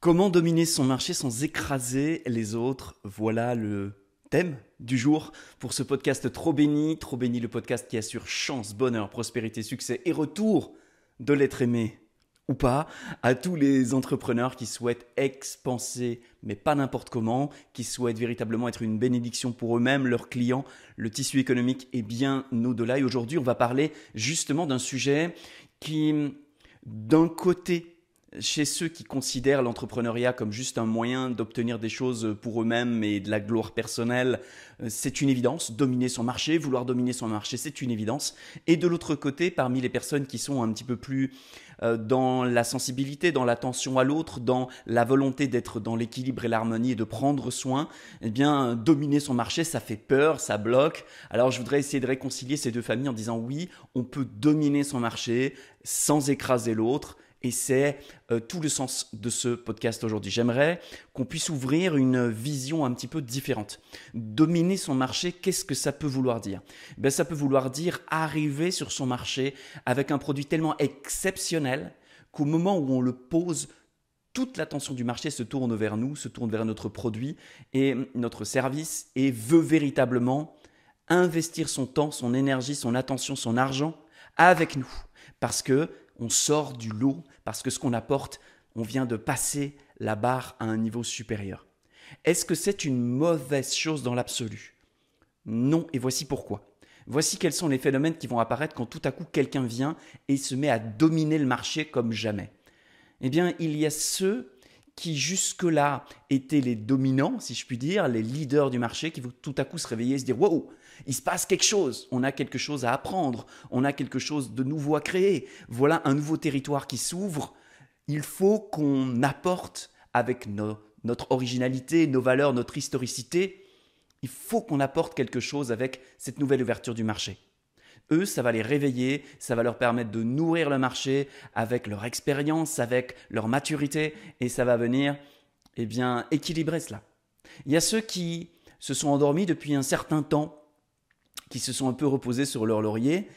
Comment dominer son marché sans écraser les autres? Voilà le thème du jour pour ce podcast Trop béni. Trop béni, le podcast qui assure chance, bonheur, prospérité, succès et retour de l'être aimé ou pas à tous les entrepreneurs qui souhaitent expanser, mais pas n'importe comment, qui souhaitent véritablement être une bénédiction pour eux-mêmes, leurs clients, le tissu économique est bien au-delà. Et aujourd'hui, on va parler justement d'un sujet qui, d'un côté, chez ceux qui considèrent l'entrepreneuriat comme juste un moyen d'obtenir des choses pour eux-mêmes et de la gloire personnelle, euh, c'est une évidence. Dominer son marché, vouloir dominer son marché, c'est une évidence. Et de l'autre côté, parmi les personnes qui sont un petit peu plus euh, dans la sensibilité, dans l'attention à l'autre, dans la volonté d'être dans l'équilibre et l'harmonie et de prendre soin, eh bien, dominer son marché, ça fait peur, ça bloque. Alors, je voudrais essayer de réconcilier ces deux familles en disant oui, on peut dominer son marché sans écraser l'autre et c'est euh, tout le sens de ce podcast aujourd'hui. J'aimerais qu'on puisse ouvrir une vision un petit peu différente. Dominer son marché, qu'est-ce que ça peut vouloir dire? Ben, Ça peut vouloir dire arriver sur son marché avec un produit tellement exceptionnel qu'au moment où on le pose, toute l'attention du marché se tourne vers nous, se tourne vers notre produit et notre service et veut véritablement investir son temps, son énergie, son attention, son argent avec nous. Parce que on sort du lot parce que ce qu'on apporte, on vient de passer la barre à un niveau supérieur. Est-ce que c'est une mauvaise chose dans l'absolu? Non, et voici pourquoi. Voici quels sont les phénomènes qui vont apparaître quand tout à coup quelqu'un vient et se met à dominer le marché comme jamais. Eh bien, il y a ceux qui jusque-là étaient les dominants, si je puis dire, les leaders du marché, qui vont tout à coup se réveiller et se dire Wow, il se passe quelque chose, on a quelque chose à apprendre, on a quelque chose de nouveau à créer, voilà un nouveau territoire qui s'ouvre. Il faut qu'on apporte avec notre originalité, nos valeurs, notre historicité, il faut qu'on apporte quelque chose avec cette nouvelle ouverture du marché. Eux, ça va les réveiller, ça va leur permettre de nourrir le marché avec leur expérience, avec leur maturité, et ça va venir, eh bien, équilibrer cela. Il y a ceux qui se sont endormis depuis un certain temps, qui se sont un peu reposés sur leur laurier.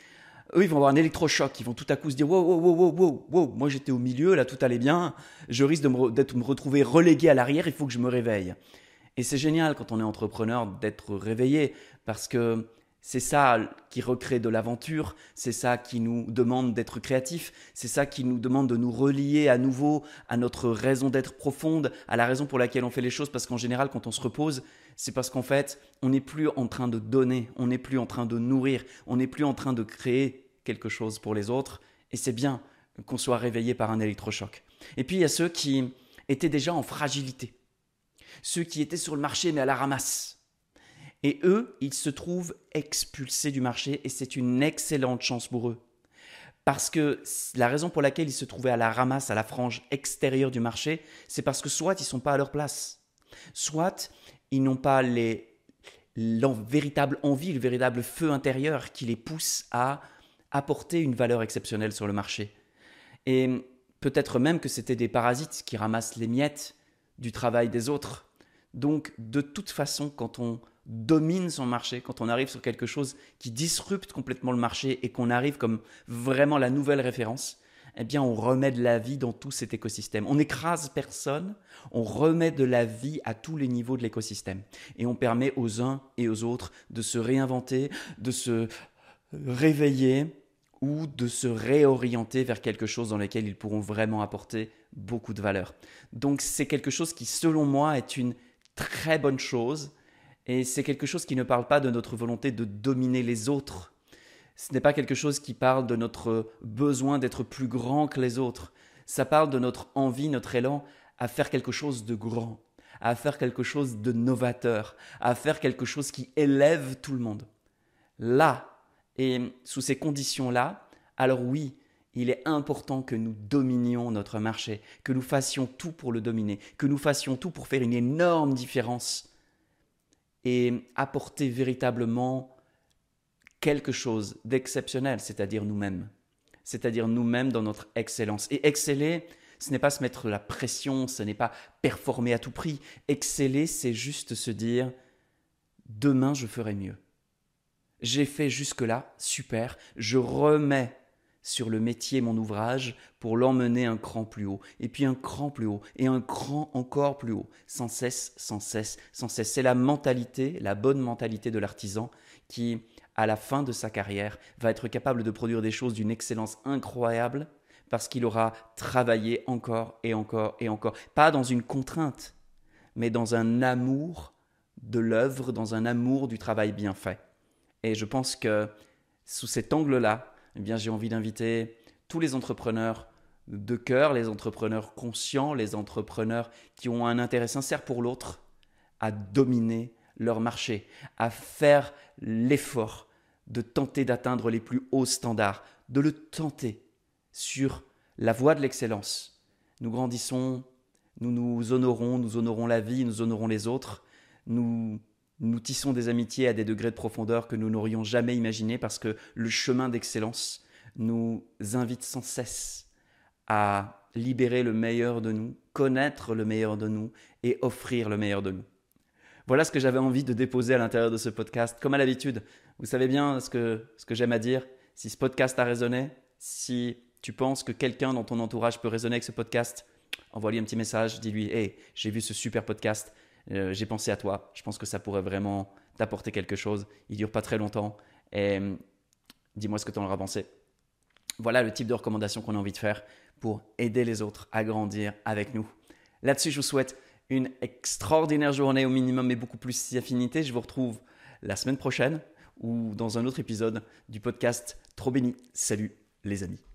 Eux, ils vont avoir un électrochoc, ils vont tout à coup se dire wow, wow, wow, wow, wow, moi j'étais au milieu, là tout allait bien, je risque de me, d'être, me retrouver relégué à l'arrière, il faut que je me réveille. Et c'est génial quand on est entrepreneur d'être réveillé, parce que c'est ça qui recrée de l'aventure, c'est ça qui nous demande d'être créatifs, c'est ça qui nous demande de nous relier à nouveau à notre raison d'être profonde, à la raison pour laquelle on fait les choses, parce qu'en général, quand on se repose, c'est parce qu'en fait, on n'est plus en train de donner, on n'est plus en train de nourrir, on n'est plus en train de créer quelque chose pour les autres, et c'est bien qu'on soit réveillé par un électrochoc. Et puis il y a ceux qui étaient déjà en fragilité, ceux qui étaient sur le marché mais à la ramasse et eux, ils se trouvent expulsés du marché et c'est une excellente chance pour eux. Parce que la raison pour laquelle ils se trouvaient à la ramasse, à la frange extérieure du marché, c'est parce que soit ils ne sont pas à leur place, soit ils n'ont pas les, véritable envie, le véritable feu intérieur qui les pousse à apporter une valeur exceptionnelle sur le marché. Et peut-être même que c'était des parasites qui ramassent les miettes du travail des autres. Donc, de toute façon, quand on domine son marché, quand on arrive sur quelque chose qui disrupte complètement le marché et qu'on arrive comme vraiment la nouvelle référence, eh bien on remet de la vie dans tout cet écosystème. On n'écrase personne, on remet de la vie à tous les niveaux de l'écosystème. Et on permet aux uns et aux autres de se réinventer, de se réveiller ou de se réorienter vers quelque chose dans lequel ils pourront vraiment apporter beaucoup de valeur. Donc c'est quelque chose qui, selon moi, est une très bonne chose et c'est quelque chose qui ne parle pas de notre volonté de dominer les autres. Ce n'est pas quelque chose qui parle de notre besoin d'être plus grand que les autres. Ça parle de notre envie, notre élan à faire quelque chose de grand, à faire quelque chose de novateur, à faire quelque chose qui élève tout le monde. Là, et sous ces conditions-là, alors oui, il est important que nous dominions notre marché, que nous fassions tout pour le dominer, que nous fassions tout pour faire une énorme différence et apporter véritablement quelque chose d'exceptionnel, c'est-à-dire nous-mêmes. C'est-à-dire nous-mêmes dans notre excellence. Et exceller, ce n'est pas se mettre la pression, ce n'est pas performer à tout prix. Exceller, c'est juste se dire, demain je ferai mieux. J'ai fait jusque-là, super, je remets sur le métier, mon ouvrage, pour l'emmener un cran plus haut, et puis un cran plus haut, et un cran encore plus haut, sans cesse, sans cesse, sans cesse. C'est la mentalité, la bonne mentalité de l'artisan qui, à la fin de sa carrière, va être capable de produire des choses d'une excellence incroyable parce qu'il aura travaillé encore et encore et encore. Pas dans une contrainte, mais dans un amour de l'œuvre, dans un amour du travail bien fait. Et je pense que sous cet angle-là, eh bien, j'ai envie d'inviter tous les entrepreneurs de cœur, les entrepreneurs conscients, les entrepreneurs qui ont un intérêt sincère pour l'autre, à dominer leur marché, à faire l'effort de tenter d'atteindre les plus hauts standards, de le tenter sur la voie de l'excellence. Nous grandissons, nous nous honorons, nous honorons la vie, nous honorons les autres, nous nous tissons des amitiés à des degrés de profondeur que nous n'aurions jamais imaginés parce que le chemin d'excellence nous invite sans cesse à libérer le meilleur de nous, connaître le meilleur de nous et offrir le meilleur de nous. Voilà ce que j'avais envie de déposer à l'intérieur de ce podcast. Comme à l'habitude, vous savez bien ce que, ce que j'aime à dire. Si ce podcast a résonné, si tu penses que quelqu'un dans ton entourage peut résonner avec ce podcast, envoie-lui un petit message, dis-lui Hey, j'ai vu ce super podcast, euh, j'ai pensé à toi. Je pense que ça pourrait vraiment t'apporter quelque chose. Il dure pas très longtemps. Et euh, dis-moi ce que tu en auras pensé. Voilà le type de recommandation qu'on a envie de faire pour aider les autres à grandir avec nous. Là-dessus, je vous souhaite une extraordinaire journée au minimum et beaucoup plus si affinité. Je vous retrouve la semaine prochaine ou dans un autre épisode du podcast Trop béni. Salut les amis.